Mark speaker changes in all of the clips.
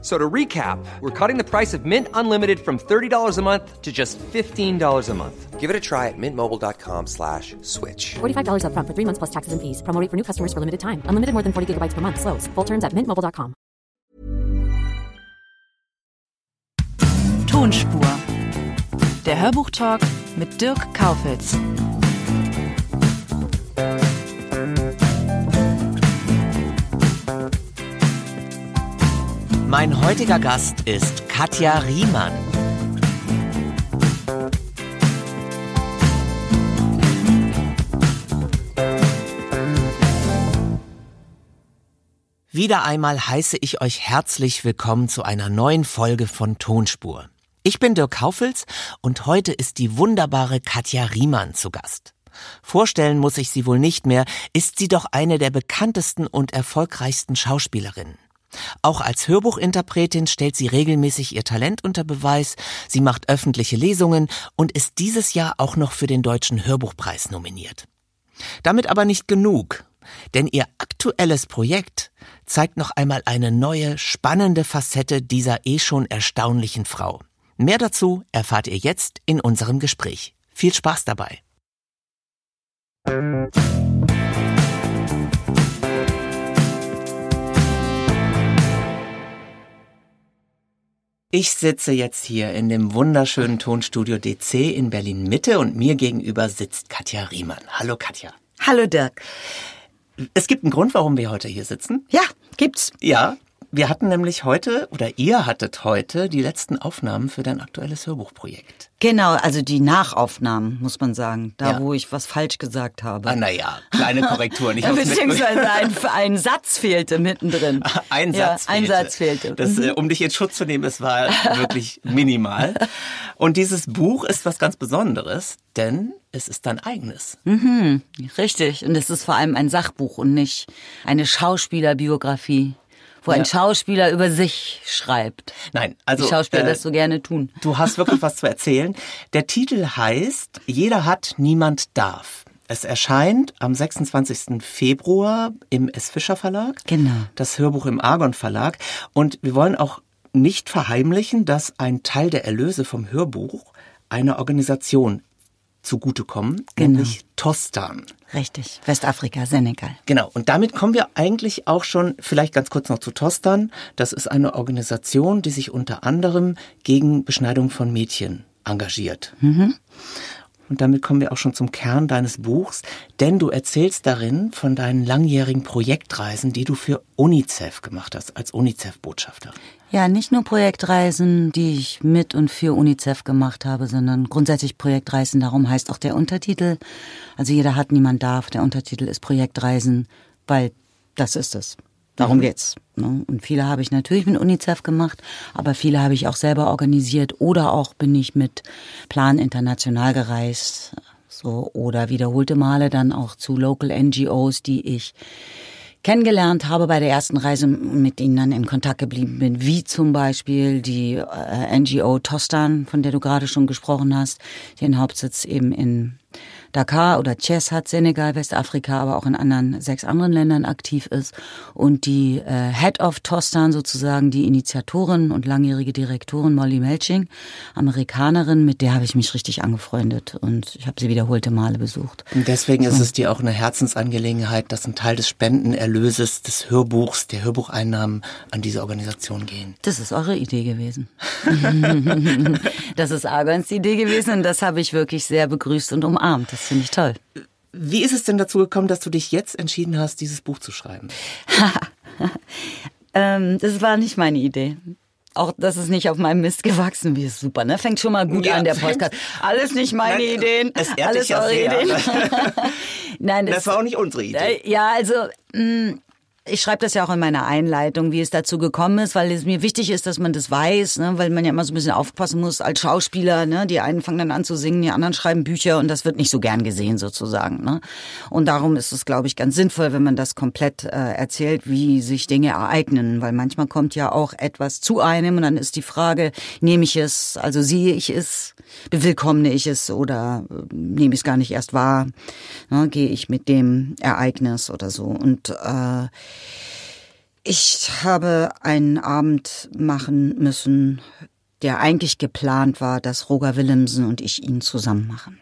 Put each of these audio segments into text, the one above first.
Speaker 1: So to recap, we're cutting the price of Mint Unlimited from $30 a month to just $15 a month.
Speaker 2: Give it a try at mintmobile.com slash switch.
Speaker 3: $45 upfront for three months plus taxes and fees. Promo rate for new customers for limited time. Unlimited more than 40 gigabytes per month. Slows. Full terms at mintmobile.com.
Speaker 4: Tonspur. Der Hörbuchtalk mit Dirk Kaufitz.
Speaker 5: Mein heutiger Gast ist Katja Riemann. Wieder einmal heiße ich euch herzlich willkommen zu einer neuen Folge von Tonspur. Ich bin Dirk Kaufels und heute ist die wunderbare Katja Riemann zu Gast. Vorstellen muss ich sie wohl nicht mehr, ist sie doch eine der bekanntesten und erfolgreichsten Schauspielerinnen. Auch als Hörbuchinterpretin stellt sie regelmäßig ihr Talent unter Beweis, sie macht öffentliche Lesungen und ist dieses Jahr auch noch für den Deutschen Hörbuchpreis nominiert. Damit aber nicht genug, denn ihr aktuelles Projekt zeigt noch einmal eine neue, spannende Facette dieser eh schon erstaunlichen Frau. Mehr dazu erfahrt ihr jetzt in unserem Gespräch. Viel Spaß dabei. Ich sitze jetzt hier in dem wunderschönen Tonstudio DC in Berlin Mitte und mir gegenüber sitzt Katja Riemann. Hallo Katja.
Speaker 6: Hallo Dirk.
Speaker 5: Es gibt einen Grund, warum wir heute hier sitzen.
Speaker 6: Ja, gibt's.
Speaker 5: Ja, wir hatten nämlich heute, oder ihr hattet heute, die letzten Aufnahmen für dein aktuelles Hörbuchprojekt.
Speaker 6: Genau, also die Nachaufnahmen, muss man sagen. Da,
Speaker 5: Ja.
Speaker 6: wo ich was falsch gesagt habe.
Speaker 5: Ah, naja, kleine Korrektur. Ich hab's
Speaker 6: Beziehungsweise ein, ein Satz fehlte mittendrin.
Speaker 5: Ein
Speaker 6: ja,
Speaker 5: Satz
Speaker 6: Ein
Speaker 5: fehlte.
Speaker 6: Satz fehlte.
Speaker 5: Das,
Speaker 6: Mhm.
Speaker 5: äh, um dich in Schutz zu nehmen, es war wirklich minimal. Und dieses Buch ist was ganz Besonderes, denn es ist dein eigenes.
Speaker 6: Mhm. Richtig. Und es ist vor allem ein Sachbuch und nicht eine Schauspielerbiografie, wo ein
Speaker 5: Ja.
Speaker 6: Schauspieler über sich schreibt.
Speaker 5: Nein, also
Speaker 6: Die Schauspieler
Speaker 5: äh,
Speaker 6: das so gerne tun.
Speaker 5: Du hast wirklich was zu erzählen. Der Titel heißt Jeder hat, niemand darf. Es erscheint am 26. Februar im S. Fischer Verlag.
Speaker 6: Genau.
Speaker 5: Das Hörbuch im Argon Verlag. Und wir wollen auch nicht verheimlichen, dass ein Teil der Erlöse vom Hörbuch einer Organisation zugutekommen,
Speaker 6: Genau.
Speaker 5: nämlich Tostan.
Speaker 6: Richtig. Westafrika, Senegal.
Speaker 5: Genau, und damit kommen wir eigentlich auch schon, vielleicht ganz kurz noch zu Tostan. Das ist eine Organisation, die sich unter anderem gegen Beschneidung von Mädchen engagiert. Und damit kommen wir auch schon zum Kern deines Buchs, denn du erzählst darin von deinen langjährigen Projektreisen, die du für UNICEF gemacht hast, als UNICEF-Botschafter.
Speaker 6: Ja, nicht nur Projektreisen, die ich mit und für UNICEF gemacht habe, sondern grundsätzlich Projektreisen. Darum heißt auch der Untertitel. Also jeder hat, niemand darf. Der Untertitel ist Projektreisen, weil das ist es. Darum geht's. Ne? Und viele habe ich natürlich mit UNICEF gemacht, aber viele habe ich auch selber organisiert oder auch bin ich mit Plan International gereist. So, oder wiederholte Male dann auch zu Local NGOs, die ich kennengelernt habe bei der ersten Reise, mit ihnen dann in Kontakt geblieben bin, wie zum Beispiel die äh, NGO Tostan, von der du gerade schon gesprochen hast, ihren Hauptsitz eben in Dakar oder Chess hat, Senegal, Westafrika, aber auch in anderen sechs anderen Ländern aktiv ist und die äh, Head of Tostan sozusagen, die Initiatorin und langjährige Direktorin Molly Melching, Amerikanerin, mit der habe ich mich richtig angefreundet und ich habe sie wiederholte Male besucht.
Speaker 5: Und deswegen ist es dir auch eine Herzensangelegenheit, dass ein Teil des Spendenerlöses des Hörbuchs, der Hörbucheinnahmen an diese Organisation gehen.
Speaker 6: Das ist eure Idee gewesen. das ist Argons Idee gewesen und das habe ich wirklich sehr begrüßt und umarmt. Das finde ich toll.
Speaker 5: Wie ist es denn dazu gekommen, dass du dich jetzt entschieden hast, dieses Buch zu schreiben?
Speaker 6: Ähm, das war nicht meine Idee. Auch das ist nicht auf meinem Mist gewachsen, wie ist super, ne? Fängt schon mal gut
Speaker 5: Ja,
Speaker 6: an, der Podcast. Alles nicht meine
Speaker 5: Nein,
Speaker 6: Ideen,
Speaker 5: es
Speaker 6: alles
Speaker 5: ja
Speaker 6: eure
Speaker 5: sehr.
Speaker 6: Ideen. Nein,
Speaker 5: Das war auch nicht unsere Idee.
Speaker 6: Äh, Ja, also mh, ich schreibe das ja auch in meiner Einleitung, wie es dazu gekommen ist, weil es mir wichtig ist, dass man das weiß, ne? weil man ja immer so ein bisschen aufpassen muss als Schauspieler. Ne? Die einen fangen dann an zu singen, die anderen schreiben Bücher und das wird nicht so gern gesehen sozusagen. Ne? Und darum ist es, glaube ich, ganz sinnvoll, wenn man das komplett äh, erzählt, wie sich Dinge ereignen, weil manchmal kommt ja auch etwas zu einem und dann ist die Frage, nehme ich es, also sehe ich es, bewillkommne ich es oder äh, nehme ich es gar nicht erst wahr, ne? gehe ich mit dem Ereignis oder so. Und äh, ich habe einen Abend machen müssen, der eigentlich geplant war, dass Roger Willemsen und ich ihn zusammen machen.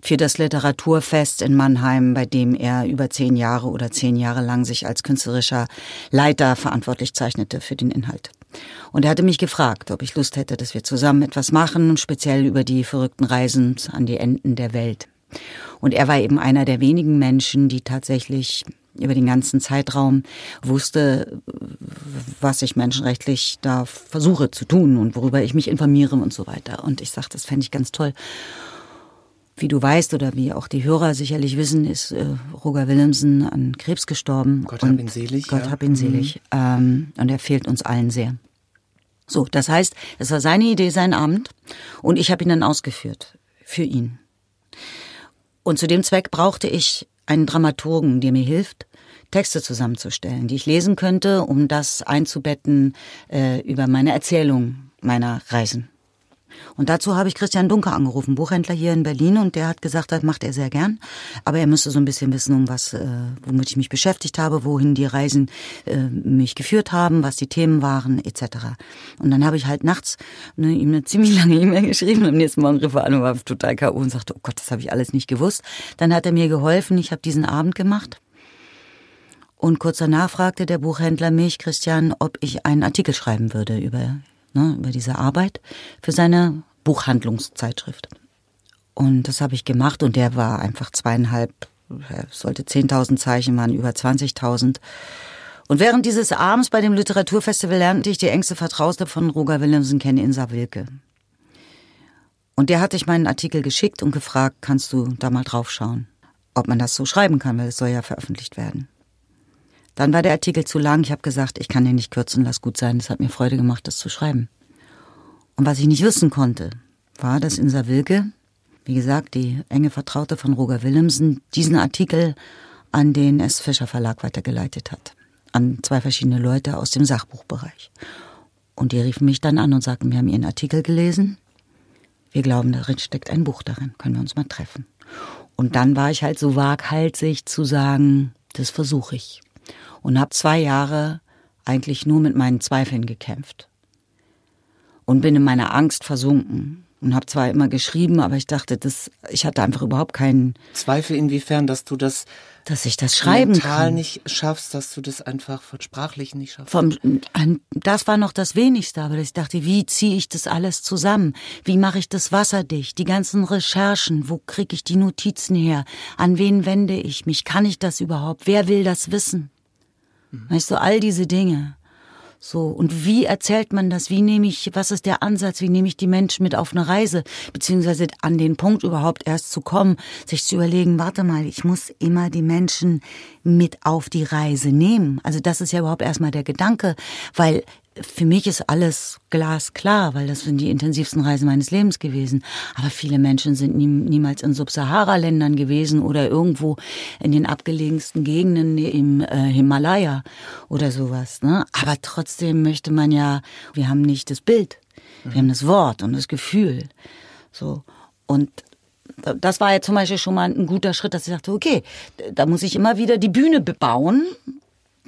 Speaker 6: Für das Literaturfest in Mannheim, bei dem er über zehn Jahre oder zehn Jahre lang sich als künstlerischer Leiter verantwortlich zeichnete für den Inhalt. Und er hatte mich gefragt, ob ich Lust hätte, dass wir zusammen etwas machen, speziell über die verrückten Reisen an die Enden der Welt. Und er war eben einer der wenigen Menschen, die tatsächlich über den ganzen Zeitraum wusste, was ich menschenrechtlich da versuche zu tun und worüber ich mich informiere und so weiter. Und ich sagte, das fände ich ganz toll. Wie du weißt oder wie auch die Hörer sicherlich wissen, ist äh, Roger Willemsen an Krebs gestorben.
Speaker 5: Gott hab ihn selig.
Speaker 6: Gott
Speaker 5: ja.
Speaker 6: hab ihn selig. Mhm. Ähm, und er fehlt uns allen sehr. So, das heißt, es war seine Idee, sein Abend, und ich habe ihn dann ausgeführt für ihn. Und zu dem Zweck brauchte ich einen Dramaturgen, der mir hilft, Texte zusammenzustellen, die ich lesen könnte, um das einzubetten äh, über meine Erzählung meiner Reisen. Und dazu habe ich Christian Dunker angerufen, Buchhändler hier in Berlin, und der hat gesagt, das macht er sehr gern. Aber er müsste so ein bisschen wissen, um was, äh, womit ich mich beschäftigt habe, wohin die Reisen äh, mich geführt haben, was die Themen waren, etc. Und dann habe ich halt nachts ne, ihm eine ziemlich lange E-Mail geschrieben. Am nächsten Morgen rief er an und war total K.O. und sagte, oh Gott, das habe ich alles nicht gewusst. Dann hat er mir geholfen, ich habe diesen Abend gemacht. Und kurz danach fragte der Buchhändler mich, Christian, ob ich einen Artikel schreiben würde über, ne, über diese Arbeit für seine Buchhandlungszeitschrift. Und das habe ich gemacht und der war einfach zweieinhalb, sollte 10.000 Zeichen waren, über 20.000. Und während dieses Abends bei dem Literaturfestival lernte ich die engste Vertraute von Roger Willemsen kennen, Insa Wilke. Und der hatte ich meinen Artikel geschickt und gefragt, kannst du da mal draufschauen, ob man das so schreiben kann, weil es soll ja veröffentlicht werden. Dann war der Artikel zu lang. Ich habe gesagt, ich kann den nicht kürzen, lass gut sein. Es hat mir Freude gemacht, das zu schreiben. Und was ich nicht wissen konnte, war, dass Insa Wilke, wie gesagt, die enge Vertraute von Roger Willemsen, diesen Artikel an den S. Fischer Verlag weitergeleitet hat. An zwei verschiedene Leute aus dem Sachbuchbereich. Und die riefen mich dann an und sagten, wir haben Ihren Artikel gelesen. Wir glauben, darin steckt ein Buch darin. Können wir uns mal treffen? Und dann war ich halt so waghalsig zu sagen, das versuche ich und habe zwei Jahre eigentlich nur mit meinen Zweifeln gekämpft und bin in meiner Angst versunken und habe zwar immer geschrieben, aber ich dachte, das, ich hatte einfach überhaupt keinen
Speaker 5: Zweifel inwiefern, dass du das,
Speaker 6: dass ich das schreiben
Speaker 5: mental
Speaker 6: kann.
Speaker 5: nicht schaffst, dass du das einfach von sprachlichen nicht schaffst.
Speaker 6: Vom, das war noch das Wenigste, aber ich dachte, wie ziehe ich das alles zusammen? Wie mache ich das wasserdicht? Die ganzen Recherchen, wo kriege ich die Notizen her? An wen wende ich mich? Kann ich das überhaupt? Wer will das wissen? Weißt du, all diese Dinge. So, und wie erzählt man das? Wie nehme ich, was ist der Ansatz? Wie nehme ich die Menschen mit auf eine Reise? Beziehungsweise an den Punkt überhaupt erst zu kommen, sich zu überlegen, warte mal, ich muss immer die Menschen mit auf die Reise nehmen. Also das ist ja überhaupt erstmal der Gedanke, weil für mich ist alles glasklar, weil das sind die intensivsten Reisen meines Lebens gewesen. Aber viele Menschen sind nie, niemals in Subsahara-Ländern gewesen oder irgendwo in den abgelegensten Gegenden im äh, Himalaya oder sowas. Ne? Aber trotzdem möchte man ja, wir haben nicht das Bild, wir haben das Wort und das Gefühl. So und das war ja zum Beispiel schon mal ein guter Schritt, dass ich dachte, okay, da muss ich immer wieder die Bühne bebauen,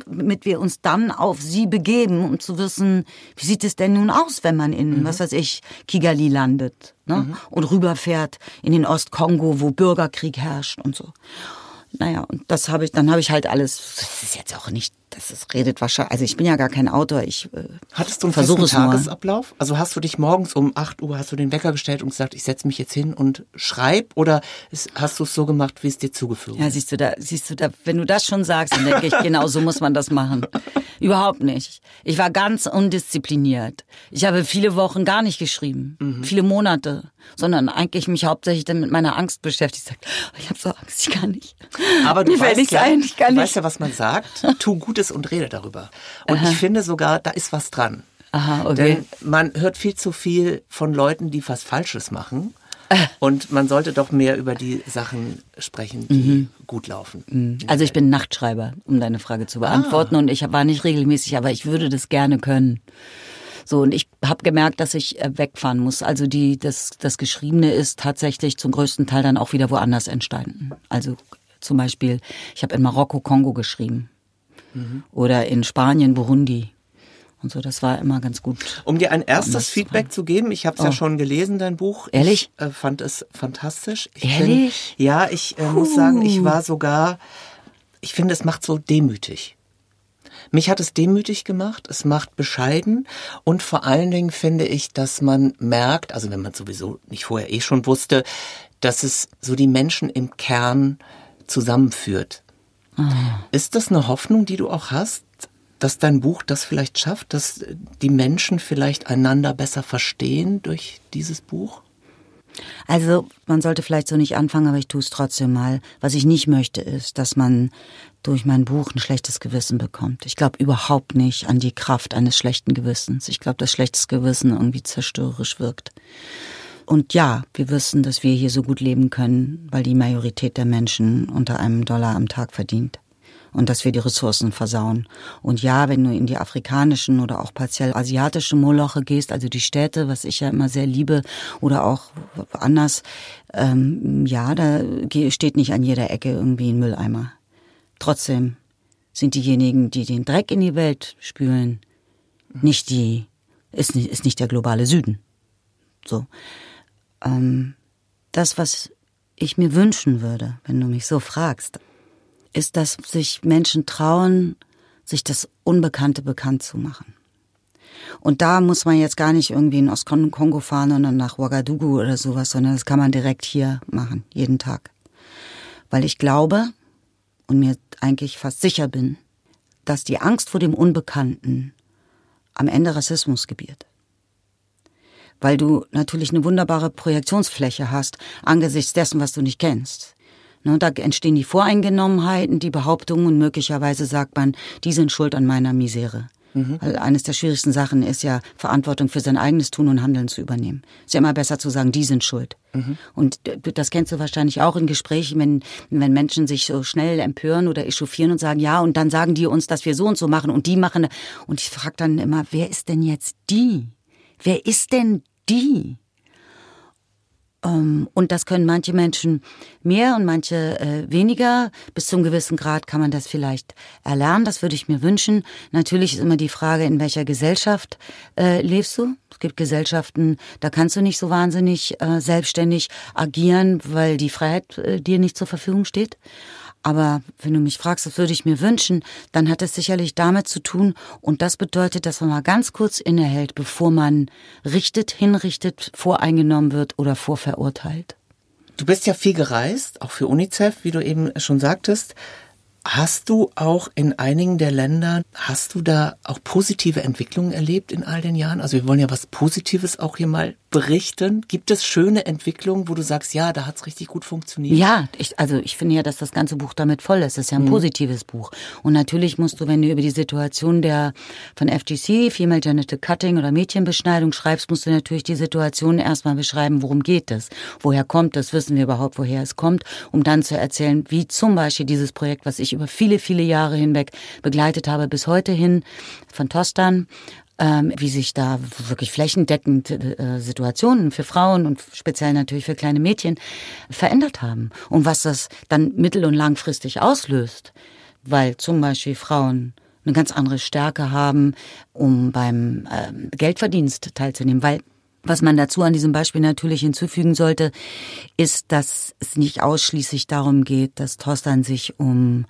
Speaker 6: damit wir uns dann auf sie begeben, um zu wissen, wie sieht es denn nun aus, wenn man in, mhm. was weiß ich, Kigali landet ne? Mhm. und rüberfährt in den Ostkongo, wo Bürgerkrieg herrscht und so. Naja, und das habe ich, dann habe ich halt alles, das ist jetzt auch nicht, das ist, redet wahrscheinlich, also ich bin ja gar kein Autor, ich äh,
Speaker 5: Hattest du einen festen. Tagesablauf? Also hast du dich morgens um 8 Uhr, hast du den Wecker gestellt und gesagt, ich setze mich jetzt hin und schreib? Oder hast du es so gemacht, wie es dir zugefügt
Speaker 6: Ja, siehst du da, siehst du da, wenn du das schon sagst, dann denke ich, genau so muss man das machen. Überhaupt nicht. Ich war ganz undiszipliniert. Ich habe viele Wochen gar nicht geschrieben, viele Monate, sondern eigentlich mich hauptsächlich dann mit meiner Angst beschäftigt. Ich, sag, oh, ich habe so Angst, ich kann nicht.
Speaker 5: Aber du
Speaker 6: Mir
Speaker 5: weißt, ja,
Speaker 6: ein, ich kann
Speaker 5: du
Speaker 6: nicht.
Speaker 5: weißt ja, was man sagt. Tu Gutes es und rede darüber. Und ich finde sogar, da ist was dran.
Speaker 6: Aha, okay.
Speaker 5: Denn man hört viel zu viel von Leuten, die was Falsches machen. Und man sollte doch mehr über die Sachen sprechen, die gut laufen.
Speaker 6: Also ich bin Nachtschreiber, um deine Frage zu beantworten. Und ich war nicht regelmäßig, aber ich würde das gerne können. So, und ich habe gemerkt, dass ich äh, wegfahren muss. Also die, das, das Geschriebene ist tatsächlich zum größten Teil dann auch wieder woanders entstanden. Also zum Beispiel, ich habe in Marokko Kongo geschrieben. Oder in Spanien Burundi. Und so, das war immer ganz gut.
Speaker 5: Um dir ein erstes Feedback zu geben, ich habe es ja schon gelesen, dein Buch.
Speaker 6: Ehrlich?
Speaker 5: Ich äh, fand es fantastisch. Ich
Speaker 6: Ehrlich?
Speaker 5: Bin, ja, ich äh, muss sagen, ich war sogar, ich finde, es macht so demütig. Mich hat es demütig gemacht, es macht bescheiden und vor allen Dingen finde ich, dass man merkt, also wenn man sowieso nicht vorher eh schon wusste, dass es so die Menschen im Kern zusammenführt. Ist das eine Hoffnung, die du auch hast, dass dein Buch das vielleicht schafft, dass die Menschen vielleicht einander besser verstehen durch dieses Buch?
Speaker 6: Also man sollte vielleicht so nicht anfangen, aber ich tue es trotzdem mal. Was ich nicht möchte, ist, dass man durch mein Buch ein schlechtes Gewissen bekommt. Ich glaube überhaupt nicht an die Kraft eines schlechten Gewissens. Ich glaube, dass schlechtes Gewissen irgendwie zerstörerisch wirkt. Und ja, wir wissen, dass wir hier so gut leben können, weil die Majorität der Menschen unter einem Dollar am Tag verdient. Und dass wir die Ressourcen versauen. Und ja, wenn du in die afrikanischen oder auch partiell asiatische Moloche gehst, also die Städte, was ich ja immer sehr liebe, oder auch anders, ähm, ja, da steht nicht an jeder Ecke irgendwie ein Mülleimer. Trotzdem sind diejenigen, die den Dreck in die Welt spülen, nicht die, ist, nicht- ist nicht der globale Süden. So. Ähm, das, was ich mir wünschen würde, wenn du mich so fragst, ist, dass sich Menschen trauen, sich das Unbekannte bekannt zu machen. Und da muss man jetzt gar nicht irgendwie in Ostkongo fahren und dann nach Ouagadougou oder sowas, sondern das kann man direkt hier machen, jeden Tag. Weil ich glaube und mir eigentlich fast sicher bin, dass die Angst vor dem Unbekannten am Ende Rassismus gebiert. Weil du natürlich eine wunderbare Projektionsfläche hast angesichts dessen, was du nicht kennst. Ne, da entstehen die Voreingenommenheiten, die Behauptungen und möglicherweise sagt man, die sind schuld an meiner Misere. Weil eines der schwierigsten Sachen ist ja, Verantwortung für sein eigenes Tun und Handeln zu übernehmen. Ist ja immer besser zu sagen, die sind schuld. Und d- das kennst du wahrscheinlich auch in Gesprächen, wenn, wenn Menschen sich so schnell empören oder echauffieren und sagen, ja, und dann sagen die uns, dass wir so und so machen und die machen. Und ich frage dann immer, wer ist denn jetzt die? Wer ist denn die? Ähm, Und das können manche Menschen mehr und manche äh, weniger. Bis zum gewissen Grad kann man das vielleicht erlernen. Das würde ich mir wünschen. Natürlich ist immer die Frage, in welcher Gesellschaft äh, lebst du? Es gibt Gesellschaften, da kannst du nicht so wahnsinnig äh, selbstständig agieren, weil die Freiheit äh, dir nicht zur Verfügung steht. Aber wenn du mich fragst, was würde ich mir wünschen, dann hat es sicherlich damit zu tun. Und das bedeutet, dass man mal ganz kurz innehält, bevor man richtet, hinrichtet, voreingenommen wird oder vorverurteilt.
Speaker 5: Du bist ja viel gereist, auch für UNICEF, wie du eben schon sagtest. Hast du auch in einigen der Länder, hast du da auch positive Entwicklungen erlebt in all den Jahren? Also wir wollen ja was Positives auch hier mal berichten. Gibt es schöne Entwicklungen, wo du sagst, ja, da hat's richtig gut funktioniert?
Speaker 6: Ja, ich, also ich finde ja, dass das ganze Buch damit voll ist. Es ist ja ein positives Buch. Und natürlich musst du, wenn du über die Situation der von FGC, Female Genital Cutting oder Mädchenbeschneidung schreibst, musst du natürlich die Situation erstmal beschreiben, worum geht es? Woher kommt es? Wissen wir überhaupt, woher es kommt? Um dann zu erzählen, wie zum Beispiel dieses Projekt, was ich über viele, viele Jahre hinweg begleitet habe, bis heute hin, von Tostan, ähm, wie sich da wirklich flächendeckend äh, Situationen für Frauen und speziell natürlich für kleine Mädchen verändert haben und was das dann mittel- und langfristig auslöst, weil zum Beispiel Frauen eine ganz andere Stärke haben, um beim ähm, Geldverdienst teilzunehmen, weil was man dazu an diesem Beispiel natürlich hinzufügen sollte, ist, dass es nicht ausschließlich darum geht, dass Tostan sich um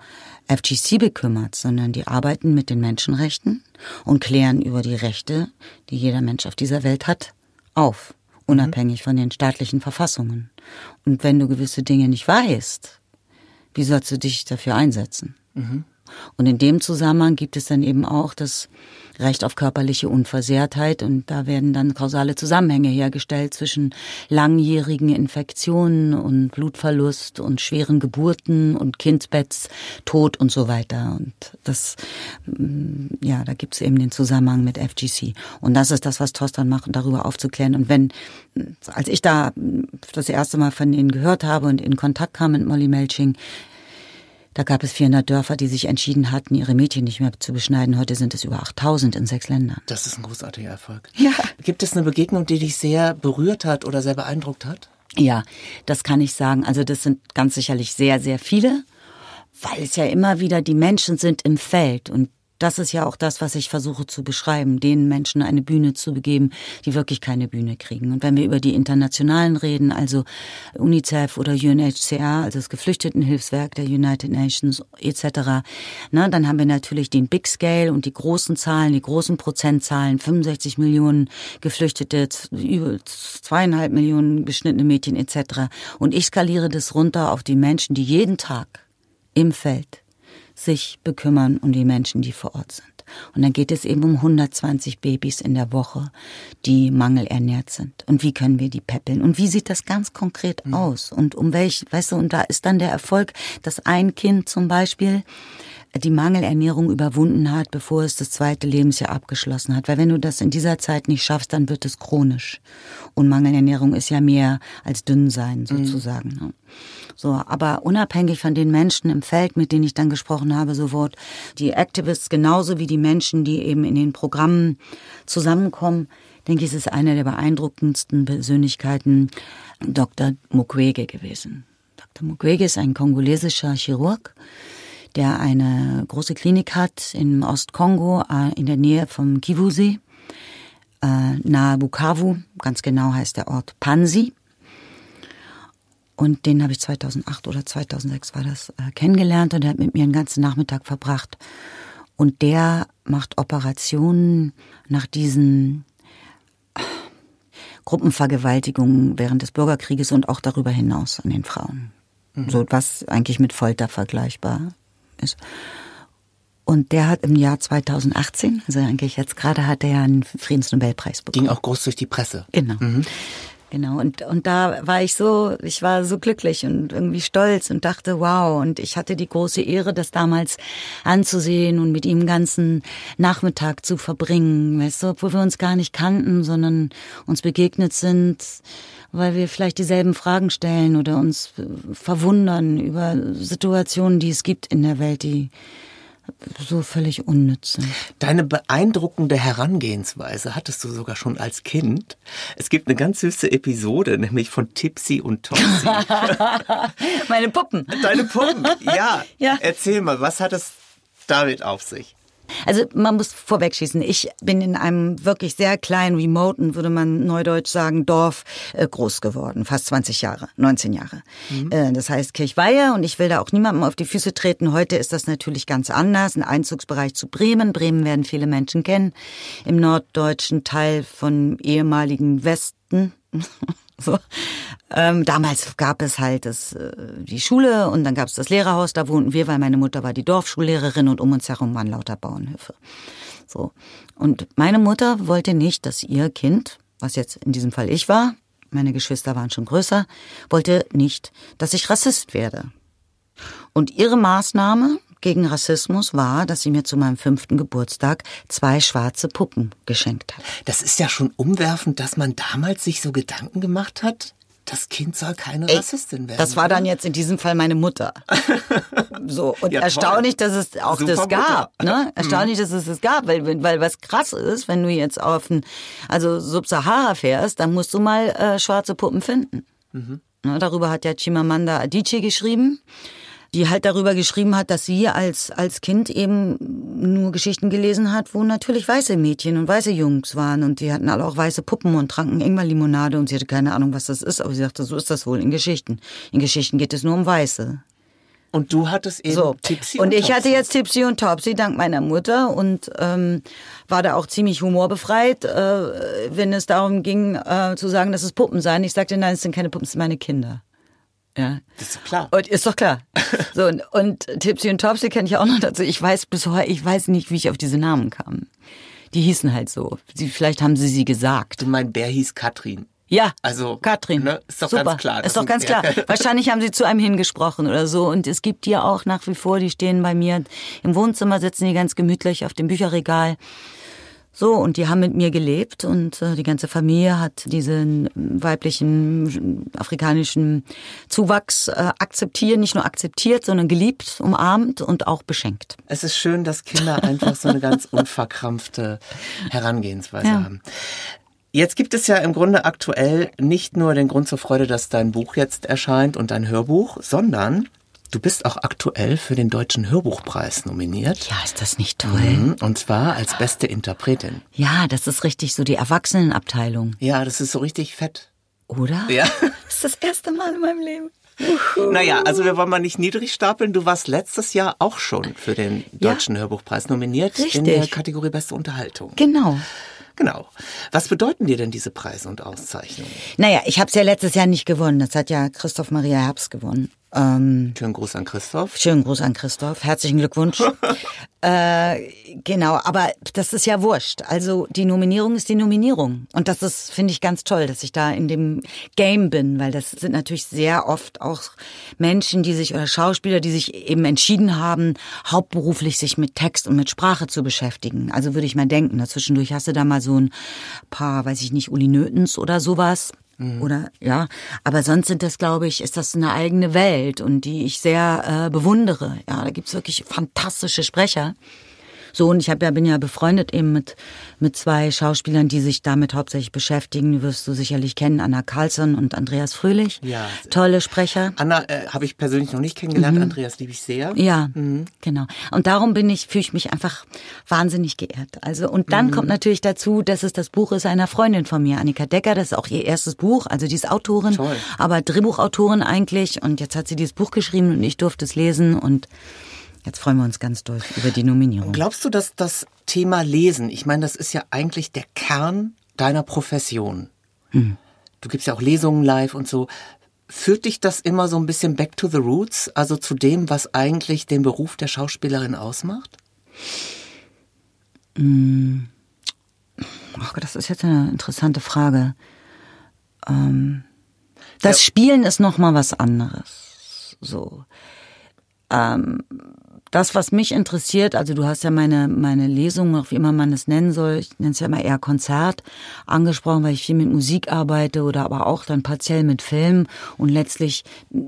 Speaker 6: FGC bekümmert, sondern die arbeiten mit den Menschenrechten und klären über die Rechte, die jeder Mensch auf dieser Welt hat, auf, unabhängig von den staatlichen Verfassungen. Und wenn du gewisse Dinge nicht weißt, wie sollst du dich dafür einsetzen? Und in dem Zusammenhang gibt es dann eben auch das Recht auf körperliche Unversehrtheit und da werden dann kausale Zusammenhänge hergestellt zwischen langjährigen Infektionen und Blutverlust und schweren Geburten und Kindbettstod und so weiter. Und das, mm, ja, da gibt es eben den Zusammenhang mit FGC. Und das ist das, was Tostan macht, darüber aufzuklären. Und wenn, als ich da das erste Mal von ihnen gehört habe und in Kontakt kam mit Molly Melching, da gab es 400 Dörfer, die sich entschieden hatten, ihre Mädchen nicht mehr zu beschneiden. Heute sind es über 8000 in sechs Ländern.
Speaker 5: Das ist ein großartiger Erfolg.
Speaker 6: Ja.
Speaker 5: Gibt es eine Begegnung, die dich sehr berührt hat oder sehr beeindruckt hat?
Speaker 6: Ja, das kann ich sagen. Also das sind ganz sicherlich sehr, sehr viele, weil es ja immer wieder die Menschen sind im Feld und das ist ja auch das, was ich versuche zu beschreiben, den Menschen eine Bühne zu begeben, die wirklich keine Bühne kriegen. Und wenn wir über die internationalen reden, also UNICEF oder UNHCR, also das Geflüchtetenhilfswerk der United Nations etc., na, dann haben wir natürlich den Big Scale und die großen Zahlen, die großen Prozentzahlen, 65 Millionen Geflüchtete, über zweieinhalb Millionen beschnittene Mädchen etc. Und ich skaliere das runter auf die Menschen, die jeden Tag im Feld sich bekümmern um die Menschen, die vor Ort sind. Und dann geht es eben um 120 Babys in der Woche, die mangelernährt sind. Und wie können wir die peppeln? Und wie sieht das ganz konkret mhm. aus? Und um welch, weißt du, und da ist dann der Erfolg, dass ein Kind zum Beispiel die Mangelernährung überwunden hat, bevor es das zweite Lebensjahr abgeschlossen hat. Weil wenn du das in dieser Zeit nicht schaffst, dann wird es chronisch. Und Mangelernährung ist ja mehr als dünn sein, mhm. sozusagen. Mhm. So, aber unabhängig von den Menschen im Feld, mit denen ich dann gesprochen habe, sofort die Activists genauso wie die Menschen, die eben in den Programmen zusammenkommen, denke ich, ist es eine der beeindruckendsten Persönlichkeiten Dr. Mukwege gewesen. Dr. Mukwege ist ein kongolesischer Chirurg, der eine große Klinik hat im Ostkongo äh, in der Nähe vom Kivusee, äh, nahe Bukavu, ganz genau heißt der Ort Pansi. Und den habe ich 2008 oder 2006 war das äh, kennengelernt und er hat mit mir einen ganzen Nachmittag verbracht. Und der macht Operationen nach diesen Gruppenvergewaltigungen während des Bürgerkrieges und auch darüber hinaus an den Frauen. Mhm. So was eigentlich mit Folter vergleichbar ist. Und der hat im Jahr 2018, also eigentlich jetzt gerade, hat er ja einen Friedensnobelpreis bekommen.
Speaker 5: Ging auch groß durch die Presse.
Speaker 6: Genau. Mhm. Genau, und, und da war ich so, ich war so glücklich und irgendwie stolz und dachte, wow, und ich hatte die große Ehre, das damals anzusehen und mit ihm einen ganzen Nachmittag zu verbringen, weißt du, obwohl wir uns gar nicht kannten, sondern uns begegnet sind, weil wir vielleicht dieselben Fragen stellen oder uns verwundern über Situationen, die es gibt in der Welt, die so völlig unnütz sind.
Speaker 5: Deine beeindruckende Herangehensweise hattest du sogar schon als Kind. Es gibt eine ganz süße Episode, nämlich von Tipsy und Topsy.
Speaker 6: Meine Puppen.
Speaker 5: Deine Puppen, ja. ja. Erzähl mal, was hat es damit auf sich?
Speaker 6: Also man muss vorwegschießen. Ich bin in einem wirklich sehr kleinen, remoten, würde man neudeutsch sagen, Dorf äh, groß geworden. Fast 20 Jahre, 19 Jahre. Mhm. Äh, das heißt Kirchweihe und ich will da auch niemandem auf die Füße treten. Heute ist das natürlich ganz anders. Ein Einzugsbereich zu Bremen. Bremen werden viele Menschen kennen. Im norddeutschen Teil von ehemaligen Westen. So. Ähm, damals gab es halt das, äh, die Schule und dann gab es das Lehrerhaus, da wohnten wir, weil meine Mutter war die Dorfschullehrerin und um uns herum waren lauter Bauernhöfe. So. Und meine Mutter wollte nicht, dass ihr Kind, was jetzt in diesem Fall ich war, meine Geschwister waren schon größer, wollte nicht, dass ich Rassist werde. Und ihre Maßnahme gegen Rassismus war, dass sie mir zu meinem fünften Geburtstag zwei schwarze Puppen geschenkt hat.
Speaker 5: Das ist ja schon umwerfend, dass man damals sich so Gedanken gemacht hat. Das Kind soll keine Ey, Rassistin werden.
Speaker 6: Das war dann jetzt in diesem Fall meine Mutter. So und ja, erstaunlich, dass es auch Super das gab. Ne? Erstaunlich, mhm. dass es das gab, weil weil was krass ist, wenn du jetzt auf ein also Subsahara fährst, dann musst du mal äh, schwarze Puppen finden. Mhm. Ne, darüber hat ja Chimamanda Adichie geschrieben die halt darüber geschrieben hat, dass sie als, als Kind eben nur Geschichten gelesen hat, wo natürlich weiße Mädchen und weiße Jungs waren und die hatten alle auch weiße Puppen und tranken Ingwerlimonade und sie hatte keine Ahnung, was das ist, aber sie sagte, so ist das wohl in Geschichten. In Geschichten geht es nur um Weiße.
Speaker 5: Und du hattest eben so. Tipsy
Speaker 6: und, und ich hatte jetzt Tipsy und Topsy dank meiner Mutter und ähm, war da auch ziemlich humorbefreit, äh, wenn es darum ging äh, zu sagen, dass es Puppen seien. Ich sagte, nein, es sind keine Puppen, es sind meine Kinder. Ja.
Speaker 5: Das ist doch klar.
Speaker 6: Und ist doch klar. So, und, und Tipsy und Topsy kenne ich auch noch dazu. Ich weiß bis heute, ich weiß nicht, wie ich auf diese Namen kam. Die hießen halt so. Sie, vielleicht haben sie sie gesagt.
Speaker 5: Mein Bär hieß Katrin.
Speaker 6: Ja,
Speaker 5: Also,
Speaker 6: Katrin.
Speaker 5: ne, ist doch
Speaker 6: Super.
Speaker 5: ganz klar,
Speaker 6: Ist doch ganz klar. Wahrscheinlich haben sie zu einem hingesprochen oder so. Und es gibt die auch nach wie vor, die stehen bei mir im Wohnzimmer, sitzen die ganz gemütlich auf dem Bücherregal. So, und die haben mit mir gelebt und äh, die ganze Familie hat diesen weiblichen afrikanischen Zuwachs äh, akzeptiert, nicht nur akzeptiert, sondern geliebt, umarmt und auch beschenkt.
Speaker 5: Es ist schön, dass Kinder einfach so eine ganz unverkrampfte Herangehensweise
Speaker 6: Ja.
Speaker 5: haben. Jetzt gibt es ja im Grunde aktuell nicht nur den Grund zur Freude, dass dein Buch jetzt erscheint und dein Hörbuch, sondern du bist auch aktuell für den Deutschen Hörbuchpreis nominiert.
Speaker 6: Ja, ist das nicht toll?
Speaker 5: Mhm, Und zwar als beste Interpretin.
Speaker 6: Ja, das ist richtig so die Erwachsenenabteilung,
Speaker 5: Ja, das ist so richtig fett.
Speaker 6: oder?
Speaker 5: Ja.
Speaker 6: Das ist das erste Mal in meinem Leben.
Speaker 5: Naja, also wir wollen mal nicht niedrig stapeln. Du warst letztes Jahr auch schon für den Deutschen Hörbuchpreis nominiert in
Speaker 6: Richtig.
Speaker 5: der Kategorie Beste Unterhaltung.
Speaker 6: Genau.
Speaker 5: Genau. Was bedeuten dir denn diese Preise und Auszeichnungen?
Speaker 6: Naja, ich habe es ja letztes Jahr nicht gewonnen. Das hat ja Christoph Maria Herbst gewonnen. Ähm,
Speaker 5: Schönen Gruß an Christoph.
Speaker 6: schönen Gruß an Christoph. Herzlichen Glückwunsch. äh, genau, aber das ist ja wurscht. Also die Nominierung ist die Nominierung. Und das ist, finde ich, ganz toll, dass ich da in dem Game bin, weil das sind natürlich sehr oft auch Menschen, die sich oder Schauspieler, die sich eben entschieden haben, hauptberuflich sich mit Text und mit Sprache zu beschäftigen. Also würde ich mal denken, dazwischendurch hast du da mal so ein paar, weiß ich nicht, Uli Nötens oder sowas. Oder ja, aber sonst sind das, glaube ich, ist das eine eigene Welt und die ich sehr äh, bewundere. Ja, da gibt's wirklich fantastische Sprecher. So, und ich hab ja, bin ja befreundet eben mit, mit zwei Schauspielern, die sich damit hauptsächlich beschäftigen. Die wirst du sicherlich kennen, Anna Carlsson und Andreas Fröhlich.
Speaker 5: Ja.
Speaker 6: Tolle Sprecher.
Speaker 5: Anna äh, habe ich persönlich noch nicht kennengelernt. Andreas liebe ich sehr.
Speaker 6: Mhm. Ja, genau. Und darum bin ich, fühle ich mich einfach wahnsinnig geehrt. Also, und dann kommt natürlich dazu, dass es das Buch ist einer Freundin von mir, Annika Decker. Das ist auch ihr erstes Buch. Also, die ist Autorin,
Speaker 5: Toll.
Speaker 6: aber Drehbuchautorin eigentlich. Und jetzt hat sie dieses Buch geschrieben und ich durfte es lesen und jetzt freuen wir uns ganz doll über die Nominierung.
Speaker 5: Glaubst du, dass das Thema Lesen, ich meine, das ist ja eigentlich der Kern deiner Profession. Du gibst ja auch Lesungen live und so. Führt dich das immer so ein bisschen back to the roots, also zu dem, was eigentlich den Beruf der Schauspielerin ausmacht?
Speaker 6: Ach Gott, das ist jetzt eine interessante Frage. Ähm, das Spielen ist noch mal was anderes. So. Ähm, das, was mich interessiert, also du hast ja meine, meine Lesung, auch wie immer man es nennen soll, ich nenne es ja immer eher Konzert, angesprochen, weil ich viel mit Musik arbeite oder aber auch dann partiell mit Film und letztlich äh,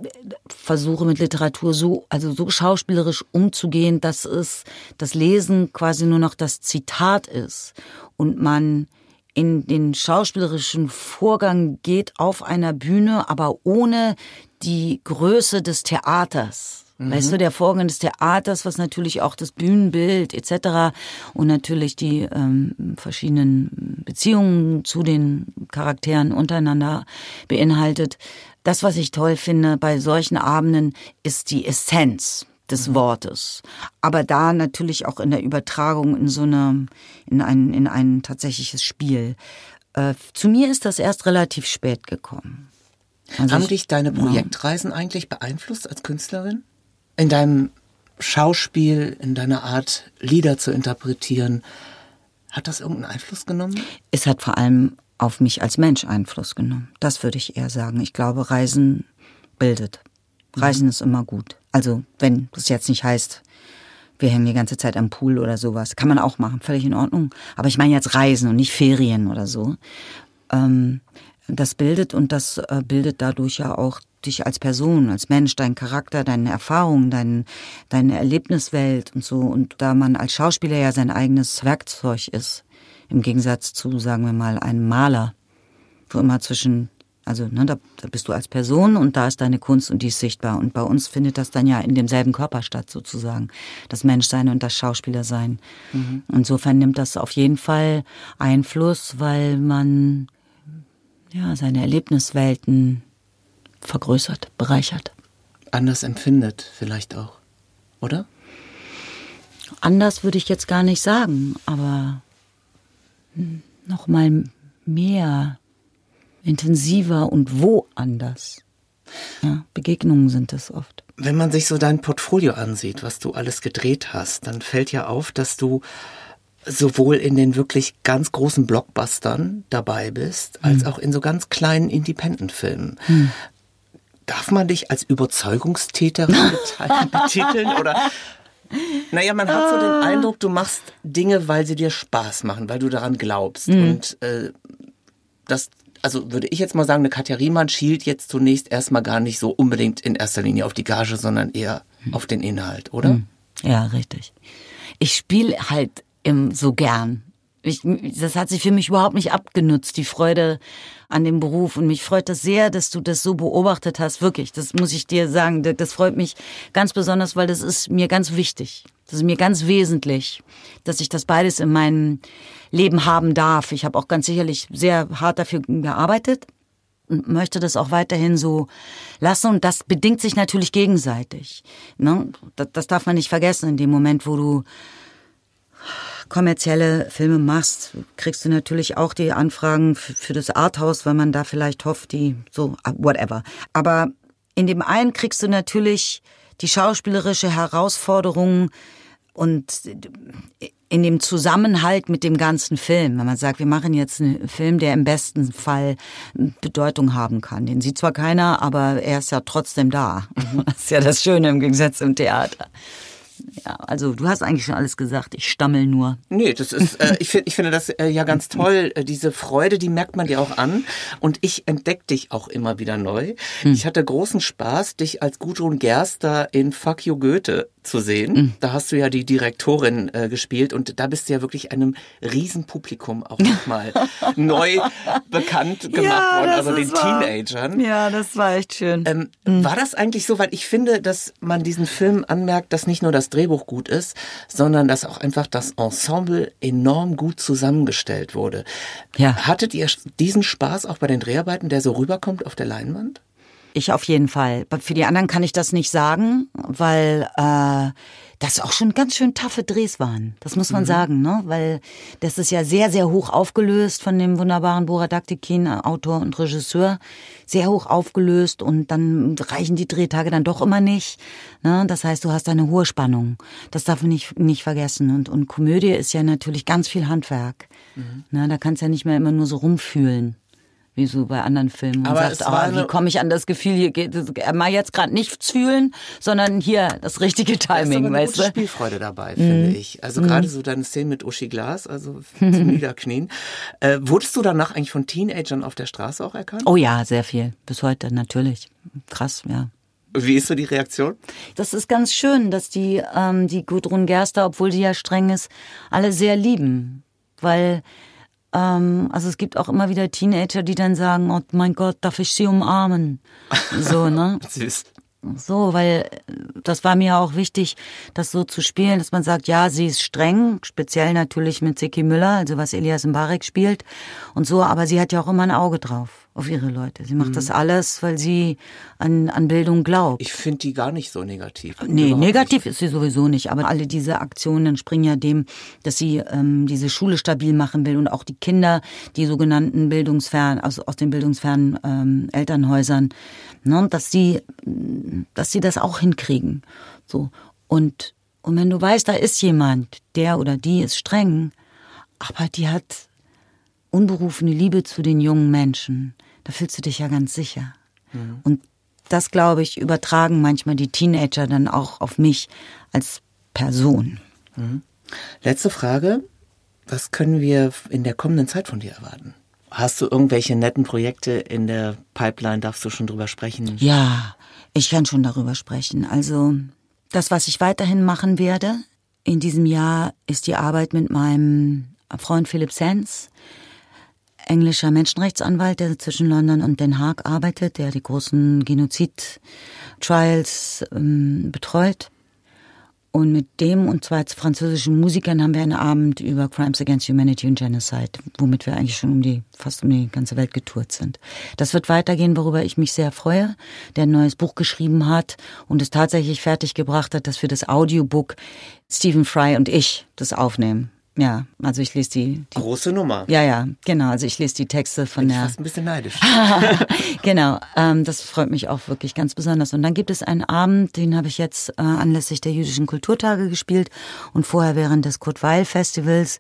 Speaker 6: versuche mit Literatur so, also so schauspielerisch umzugehen, dass es, das Lesen quasi nur noch das Zitat ist und man in den schauspielerischen Vorgang geht auf einer Bühne, aber ohne die Größe des Theaters. Weißt du, der Vorgang des Theaters, was natürlich auch das Bühnenbild etc. und natürlich die ähm, verschiedenen Beziehungen zu den Charakteren untereinander beinhaltet. Das, was ich toll finde bei solchen Abenden, ist die Essenz des Wortes. Aber da natürlich auch in der Übertragung in so eine, in ein, in ein tatsächliches Spiel. Äh, zu mir ist das erst relativ spät gekommen. Also
Speaker 5: Haben
Speaker 6: ich-
Speaker 5: dich deine Projektreisen eigentlich beeinflusst als Künstlerin? In deinem Schauspiel, in deiner Art, Lieder zu interpretieren, hat das irgendeinen Einfluss genommen?
Speaker 6: es hat vor allem auf mich als Mensch Einfluss genommen. Das würde ich eher sagen. Ich glaube, Reisen bildet. Reisen ist immer gut. Also, wenn das jetzt nicht heißt, wir hängen die ganze Zeit am Pool oder sowas, kann man auch machen, völlig in Ordnung. Aber ich meine jetzt Reisen und nicht Ferien oder so. Ähm, das bildet und das äh, bildet dadurch ja auch dich als Person, als Mensch, deinen Charakter, deine Erfahrungen, dein, deine Erlebniswelt und so. Und da man als Schauspieler ja sein eigenes Werkzeug ist, im Gegensatz zu, sagen wir mal, einem Maler, wo immer zwischen, also ne, da, da bist du als Person und da ist deine Kunst und die ist sichtbar. Und bei uns findet das dann ja in demselben Körper statt, sozusagen. Das Menschsein und das Schauspielersein. Insofern nimmt das auf jeden Fall Einfluss, weil man ja seine Erlebniswelten vergrößert, bereichert.
Speaker 5: Anders empfindet vielleicht auch, oder?
Speaker 6: Anders würde ich jetzt gar nicht sagen, aber hm, noch mal mehr, intensiver und woanders. Ja, Begegnungen sind es oft.
Speaker 5: Wenn man sich so dein Portfolio ansieht, was du alles gedreht hast, dann fällt ja auf, dass du sowohl in den wirklich ganz großen Blockbustern dabei bist, als auch in so ganz kleinen Independent-Filmen. Darf man dich als Überzeugungstäterin betiteln oder? Naja, man hat so den Eindruck, du machst Dinge, weil sie dir Spaß machen, weil du daran glaubst. Und äh, das, also würde ich jetzt mal sagen, eine Katja Riemann schielt jetzt zunächst erstmal gar nicht so unbedingt in erster Linie auf die Gage, sondern eher auf den Inhalt, oder?
Speaker 6: Ja, richtig. Ich spiele halt so gern. Ich, das hat sich für mich überhaupt nicht abgenutzt, die Freude an dem Beruf. Und mich freut das sehr, dass du das so beobachtet hast. Wirklich, das muss ich dir sagen. Das- freut mich ganz besonders, weil das ist mir ganz wichtig. Das ist mir ganz wesentlich, dass ich das beides in meinem Leben haben darf. Ich habe auch ganz sicherlich sehr hart dafür gearbeitet und möchte das auch weiterhin so lassen. Und das bedingt sich natürlich gegenseitig. Ne? Das, das darf man nicht vergessen. In dem Moment, wo du kommerzielle Filme machst, kriegst du natürlich auch die Anfragen für, das Arthouse, weil man da vielleicht hofft, die so, ah, whatever. Aber in dem einen kriegst du natürlich die schauspielerische Herausforderung und in dem Zusammenhalt mit dem ganzen Film, wenn man sagt, wir machen jetzt einen Film, der im besten Fall Bedeutung haben kann. Den sieht zwar keiner, aber er ist ja trotzdem da. Das ist ja das Schöne im Gegensatz zum Theater. Ja, also du hast eigentlich schon alles gesagt. Ich stammel nur.
Speaker 5: Nee, das ist, äh, ich, find, ich finde das äh, ja ganz toll. Äh, diese Freude, die merkt man dir auch an. Und ich entdeck dich auch immer wieder neu. Ich hatte großen Spaß, dich als Gudrun Gerster in Fuck You Goethe zu sehen. Da hast du ja die Direktorin äh, gespielt und da bist du ja wirklich einem Riesenpublikum auch nochmal neu bekannt gemacht worden, also den Teenagern.
Speaker 6: Ja, das war echt schön.
Speaker 5: Ähm, War das eigentlich so? Weil ich finde, dass man diesen Film anmerkt, dass nicht nur das Drehbuch gut ist, sondern dass auch einfach das Ensemble enorm gut zusammengestellt wurde.
Speaker 6: Ja.
Speaker 5: Hattet ihr diesen Spaß auch bei den Dreharbeiten, der so rüberkommt auf der Leinwand?
Speaker 6: Ich auf jeden Fall. Für die anderen kann ich das nicht sagen, weil äh, das auch schon ganz schön taffe Drehs waren. Das muss man sagen, ne? Weil das ist ja sehr, sehr hoch aufgelöst von dem wunderbaren Borat Aktekin, Autor und Regisseur. Sehr hoch aufgelöst und dann reichen die Drehtage dann doch immer nicht. Ne? Das heißt, du hast eine hohe Spannung. Das darf man nicht, nicht vergessen. Und, und Komödie ist ja natürlich ganz viel Handwerk. Ne? Da kannst du ja nicht mehr immer nur so rumfühlen wie so bei anderen Filmen. Man
Speaker 5: Aber
Speaker 6: sagt, ah, wie komme ich an das Gefühl, hier geht es mal jetzt gerade nichts fühlen, sondern hier das richtige
Speaker 5: Da ist
Speaker 6: Timing,
Speaker 5: aber eine
Speaker 6: weißt
Speaker 5: gute
Speaker 6: du?
Speaker 5: Spielfreude dabei, finde ich. Also gerade so deine Szenen mit Uschi Glas, also zum Niederknien. Äh, wurdest du danach eigentlich von Teenagern auf der Straße auch erkannt?
Speaker 6: Oh ja, sehr viel. Bis heute natürlich. Krass, ja.
Speaker 5: Wie ist so die Reaktion?
Speaker 6: Das ist ganz schön, dass die, ähm, die Gudrun Gerster, obwohl sie ja streng ist, alle sehr lieben. Weil, also es gibt auch immer wieder Teenager, die dann sagen, oh mein Gott, darf ich sie umarmen? So, ne?
Speaker 5: Süß.
Speaker 6: So, weil äh, das war mir auch wichtig, das so zu spielen, dass man sagt, ja, sie ist streng, speziell natürlich mit Siki Müller, also was Elias Mbarek spielt und so, aber sie hat ja auch immer ein Auge drauf auf ihre Leute. Sie macht das alles, weil sie an, an Bildung glaubt.
Speaker 5: Ich finde die gar nicht so negativ.
Speaker 6: Nee,
Speaker 5: Überhaupt
Speaker 6: negativ ist sie sowieso nicht, aber alle diese Aktionen entspringen ja dem, dass sie ähm, diese Schule stabil machen will und auch die Kinder, die sogenannten bildungsfernen, also aus den bildungsfernen ähm, Elternhäusern, ne, dass sie, dass sie das auch hinkriegen. So und und wenn du weißt, da ist jemand, der oder die ist streng, aber die hat unberufene Liebe zu den jungen Menschen, da fühlst du dich ja ganz sicher. Und das, glaube ich, übertragen manchmal die Teenager dann auch auf mich als Person.
Speaker 5: Letzte Frage. Was können wir in der kommenden Zeit von dir erwarten? Hast du irgendwelche netten Projekte in der Pipeline? Darfst du schon drüber sprechen?
Speaker 6: Ja, ich kann schon darüber sprechen. Also das, was ich weiterhin machen werde in diesem Jahr, ist die Arbeit mit meinem Freund Philipp Sands, englischer Menschenrechtsanwalt, der zwischen London und Den Haag arbeitet, der die großen Genozid-Trials ähm, betreut. Und mit dem und zwei französischen Musikern haben wir einen Abend über Crimes Against Humanity und Genocide, womit wir eigentlich schon um die, fast um die ganze Welt getourt sind. Das wird weitergehen, worüber ich mich sehr freue, der ein neues Buch geschrieben hat und es tatsächlich fertiggebracht hat, dass wir das Audiobook Stephen Fry und ich das aufnehmen. Ja, also ich lese die, die
Speaker 5: Große Nummer.
Speaker 6: Ja, ja, genau. Also ich lese die Texte von
Speaker 5: Bin ich
Speaker 6: der.
Speaker 5: fast ein bisschen neidisch.
Speaker 6: genau, ähm, das freut mich auch wirklich ganz besonders. Und dann gibt es einen Abend, den habe ich jetzt äh, anlässlich der jüdischen Kulturtage gespielt und vorher während des Kurt Weil Festivals.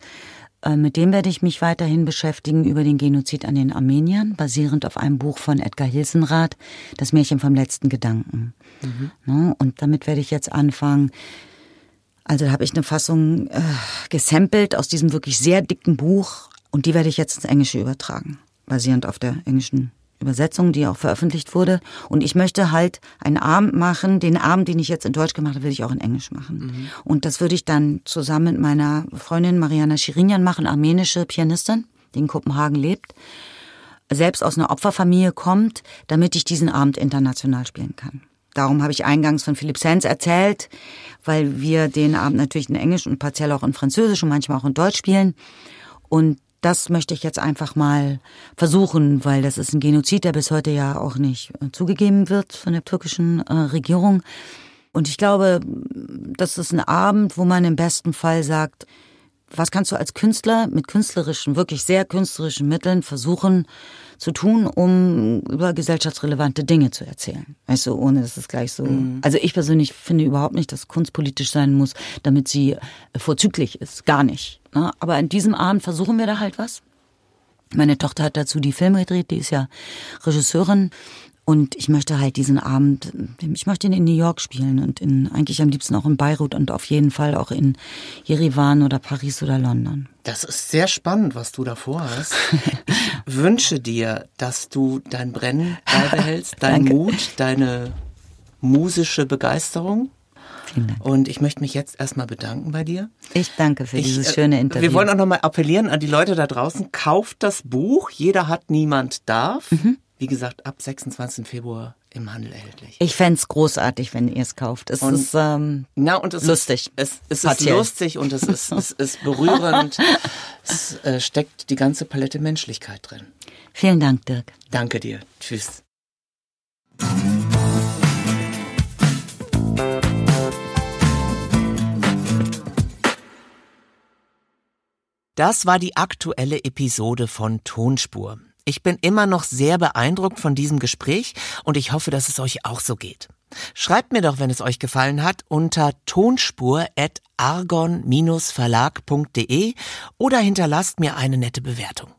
Speaker 6: Äh, mit dem werde ich mich weiterhin beschäftigen über den Genozid an den Armeniern, basierend auf einem Buch von Edgar Hilsenrath, Das Märchen vom letzten Gedanken. Ne? Und damit werde ich jetzt anfangen. Also da habe ich eine Fassung äh, gesampelt aus diesem wirklich sehr dicken Buch und die werde ich jetzt ins Englische übertragen, basierend auf der englischen Übersetzung, die auch veröffentlicht wurde. Und ich möchte halt einen Abend machen, den Abend, den ich jetzt in Deutsch gemacht habe, will ich auch in Englisch machen. Und das würde ich dann zusammen mit meiner Freundin Mariana Schirinian machen, armenische Pianistin, die in Kopenhagen lebt, selbst aus einer Opferfamilie kommt, damit ich diesen Abend international spielen kann. Darum habe ich eingangs von Philipp Sands erzählt, weil wir den Abend natürlich in Englisch und partiell auch in Französisch und manchmal auch in Deutsch spielen. Und das möchte ich jetzt einfach mal versuchen, weil das ist ein Genozid, der bis heute ja auch nicht äh, zugegeben wird von der türkischen äh, Regierung. Und ich glaube, das ist ein Abend, wo man im besten Fall sagt, was kannst du als Künstler mit künstlerischen, wirklich sehr künstlerischen Mitteln versuchen zu tun, um über gesellschaftsrelevante Dinge zu erzählen? Weißt du, ohne dass es gleich so. Also ich persönlich finde überhaupt nicht, dass Kunst politisch sein muss, damit sie äh, vorzüglich ist. Gar nicht. Ne? Aber an diesem Abend versuchen wir da halt was. Meine Tochter hat dazu die Filme gedreht, die ist ja Regisseurin. Und ich möchte halt diesen Abend, ich möchte ihn in New York spielen und in, eigentlich am liebsten auch in Beirut und auf jeden Fall auch in Jerewan oder Paris oder London.
Speaker 5: Das ist sehr spannend, was du da vorhast. Ich wünsche dir, dass du dein Brennen beibehältst, deinen. Mut, deine musische Begeisterung. Und ich möchte mich jetzt erstmal bedanken bei dir.
Speaker 6: Ich danke für
Speaker 5: Ich,
Speaker 6: dieses
Speaker 5: äh,
Speaker 6: schöne Interview.
Speaker 5: Wir wollen auch nochmal appellieren an die Leute da draußen. Kauft das Buch. Jeder hat, niemand darf.
Speaker 6: Mhm.
Speaker 5: Wie gesagt, ab 26. Februar im Handel erhältlich.
Speaker 6: ich fänd's großartig, wenn ihr es kauft. Es
Speaker 5: Und-
Speaker 6: ist ähm,
Speaker 5: Na, und es
Speaker 6: Lustig.
Speaker 5: Ist, es, es ist lustig und es ist, es ist berührend. es äh, steckt die ganze Palette Menschlichkeit drin.
Speaker 6: vielen Dank, Dirk.
Speaker 5: Danke dir. Tschüss. Das war die aktuelle Episode von Tonspur. Ich bin immer noch sehr beeindruckt von diesem Gespräch und ich hoffe, dass es euch auch so geht. Schreibt mir doch, wenn es euch gefallen hat, unter tonspur.argon-verlag.de oder hinterlasst mir eine nette Bewertung.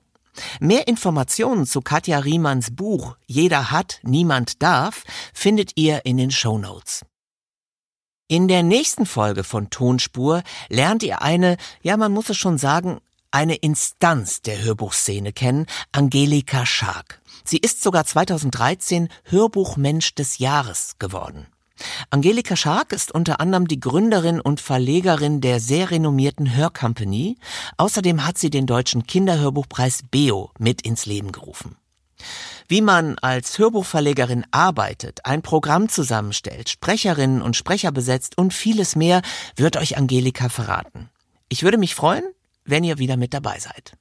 Speaker 5: Mehr Informationen zu Katja Riemanns Buch Jeder hat, niemand darf findet ihr in den Show Notes. In der nächsten Folge von Tonspur lernt ihr eine, ja man muss es schon sagen, eine Instanz der Hörbuchszene kennen, Angelika Schark. Sie ist sogar 2013 Hörbuchmensch des Jahres geworden. Angelika Schark ist unter anderem die Gründerin und Verlegerin der sehr renommierten Hörcompany. Außerdem hat sie den deutschen Kinderhörbuchpreis Beo mit ins Leben gerufen. Wie man als Hörbuchverlegerin arbeitet, ein Programm zusammenstellt, Sprecherinnen und Sprecher besetzt und vieles mehr, wird euch Angelika verraten. Ich würde mich freuen, wenn ihr wieder mit dabei seid.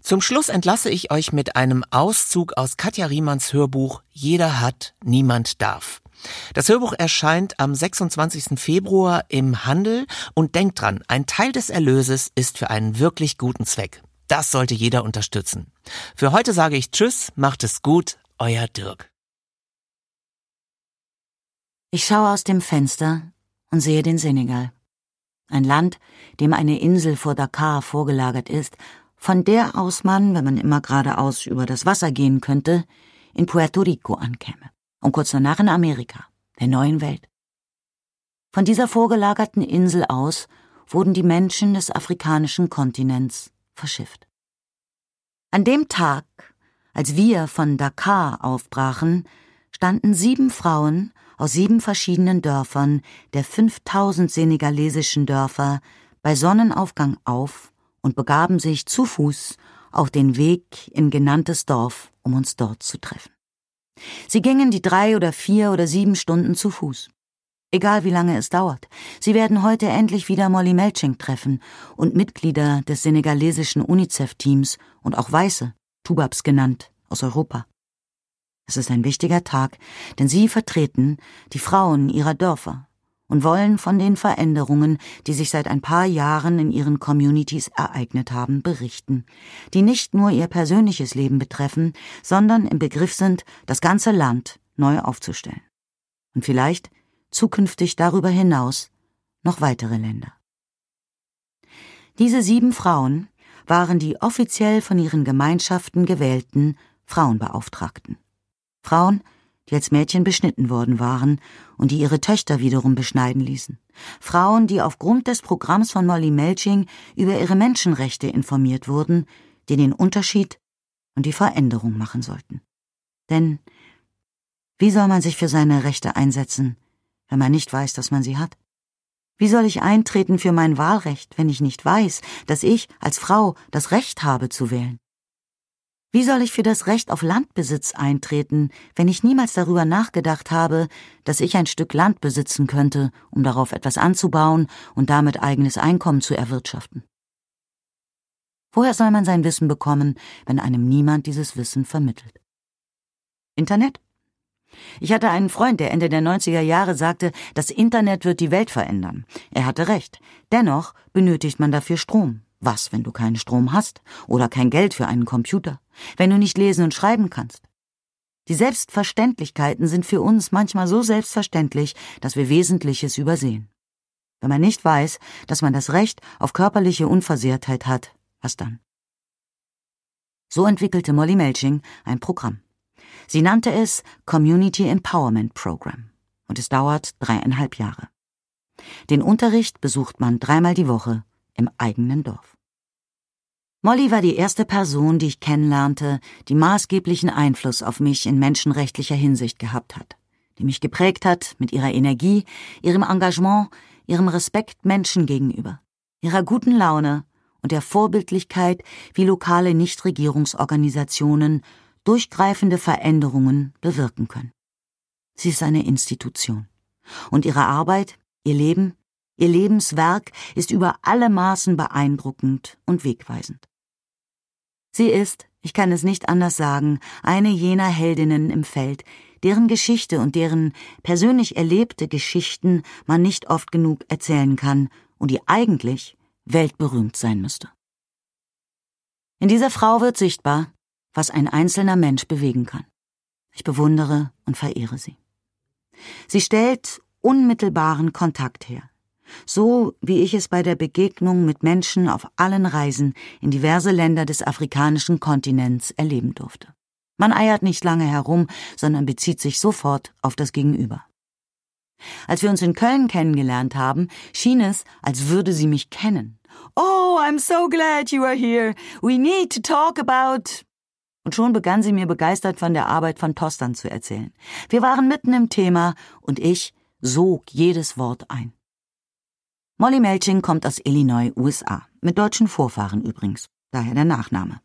Speaker 5: Zum Schluss entlasse ich euch mit einem Auszug aus Katja Riemanns Hörbuch Jeder hat, niemand darf. Das Hörbuch erscheint am 26. Februar im Handel und denkt dran, ein Teil des Erlöses ist für einen wirklich guten Zweck. Das sollte jeder unterstützen. Für heute sage ich Tschüss, macht es gut, euer Dirk.
Speaker 6: Ich schaue aus dem Fenster und sehe den Senegal. Ein Land, dem eine Insel vor Dakar vorgelagert ist, von der aus man, wenn man immer geradeaus über das Wasser gehen könnte, in Puerto Rico ankäme und kurz danach in Amerika, der neuen Welt. Von dieser vorgelagerten Insel aus wurden die Menschen des afrikanischen Kontinents verschifft. An dem Tag, als wir von Dakar aufbrachen, standen sieben Frauen aus sieben verschiedenen Dörfern der 5000 senegalesischen Dörfer bei Sonnenaufgang auf und begaben sich zu Fuß auf den Weg in genanntes Dorf, um uns dort zu treffen. Sie gingen die drei oder vier oder sieben Stunden zu Fuß. Egal wie lange es dauert, sie werden heute endlich wieder Molly Melching treffen und Mitglieder des senegalesischen UNICEF-Teams und auch Weiße, Tubabs genannt, aus Europa. Es ist ein wichtiger Tag, denn sie vertreten die Frauen ihrer Dörfer und wollen von den Veränderungen, die sich seit ein paar Jahren in ihren Communities ereignet haben, berichten, die nicht nur ihr persönliches Leben betreffen, sondern im Begriff sind, das ganze Land neu aufzustellen. Und vielleicht zukünftig darüber hinaus noch weitere Länder. Diese sieben Frauen waren die offiziell von ihren Gemeinschaften gewählten Frauenbeauftragten. Frauen, die als Mädchen beschnitten worden waren und die ihre Töchter wiederum beschneiden ließen. Frauen, die aufgrund des Programms von Molly Melching über ihre Menschenrechte informiert wurden, die den Unterschied und die Veränderung machen sollten. Denn wie soll man sich für seine Rechte einsetzen, wenn man nicht weiß, dass man sie hat? Wie soll ich eintreten für mein Wahlrecht, wenn ich nicht weiß, dass ich als Frau das Recht habe zu wählen? Wie soll ich für das Recht auf Landbesitz eintreten, wenn ich niemals darüber nachgedacht habe, dass ich ein Stück Land besitzen könnte, um darauf etwas anzubauen und damit eigenes Einkommen zu erwirtschaften? Woher soll man sein Wissen bekommen, wenn einem niemand dieses Wissen vermittelt? Internet? Ich hatte einen Freund, der Ende der 90er Jahre sagte, das Internet wird die Welt verändern. Er hatte recht. Dennoch benötigt man dafür Strom. Was, wenn du keinen Strom hast oder kein Geld für einen Computer, wenn du nicht lesen und schreiben kannst? Die Selbstverständlichkeiten sind für uns manchmal so selbstverständlich, dass wir Wesentliches übersehen. Wenn man nicht weiß, dass man das Recht auf körperliche Unversehrtheit hat, was dann? So entwickelte Molly Melching ein Programm. Sie nannte es Community Empowerment Program und es dauert dreieinhalb Jahre. Den Unterricht besucht man dreimal die Woche im eigenen Dorf. Molly war die erste Person, die ich kennenlernte, die maßgeblichen Einfluss auf mich in menschenrechtlicher Hinsicht gehabt hat, die mich geprägt hat mit ihrer Energie, ihrem Engagement, ihrem Respekt Menschen gegenüber, ihrer guten Laune und der Vorbildlichkeit, wie lokale Nichtregierungsorganisationen durchgreifende Veränderungen bewirken können. Sie ist eine Institution. Und ihre Arbeit, ihr Leben, Ihr Lebenswerk ist über alle Maßen beeindruckend und wegweisend. Sie ist, ich kann es nicht anders sagen, eine jener Heldinnen im Feld, deren Geschichte und deren persönlich erlebte Geschichten man nicht oft genug erzählen kann und die eigentlich weltberühmt sein müsste. In dieser Frau wird sichtbar, was ein einzelner Mensch bewegen kann. Ich bewundere und verehre sie. Sie stellt unmittelbaren Kontakt her so wie ich es bei der Begegnung mit Menschen auf allen Reisen in diverse Länder des afrikanischen Kontinents erleben durfte. Man eiert nicht lange herum, sondern bezieht sich sofort auf das Gegenüber. Als wir uns in Köln kennengelernt haben, schien es, als würde sie mich kennen. Oh, I'm so glad you are here. We need to talk about. Und schon begann sie mir begeistert von der Arbeit von Tostan zu erzählen. Wir waren mitten im Thema und ich sog jedes Wort ein. Molly Melching kommt aus Illinois, USA, mit deutschen Vorfahren übrigens, daher der Nachname.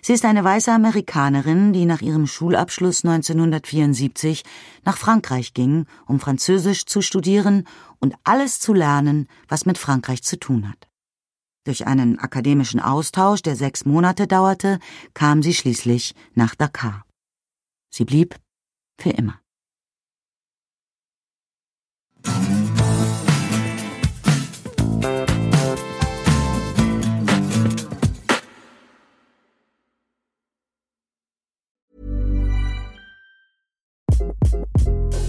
Speaker 6: Sie ist eine weiße Amerikanerin, die nach ihrem Schulabschluss 1974 nach Frankreich ging, um Französisch zu studieren und alles zu lernen, was mit Frankreich zu tun hat. Durch einen akademischen Austausch, der sechs Monate dauerte, kam sie schließlich nach Dakar. Sie blieb für immer.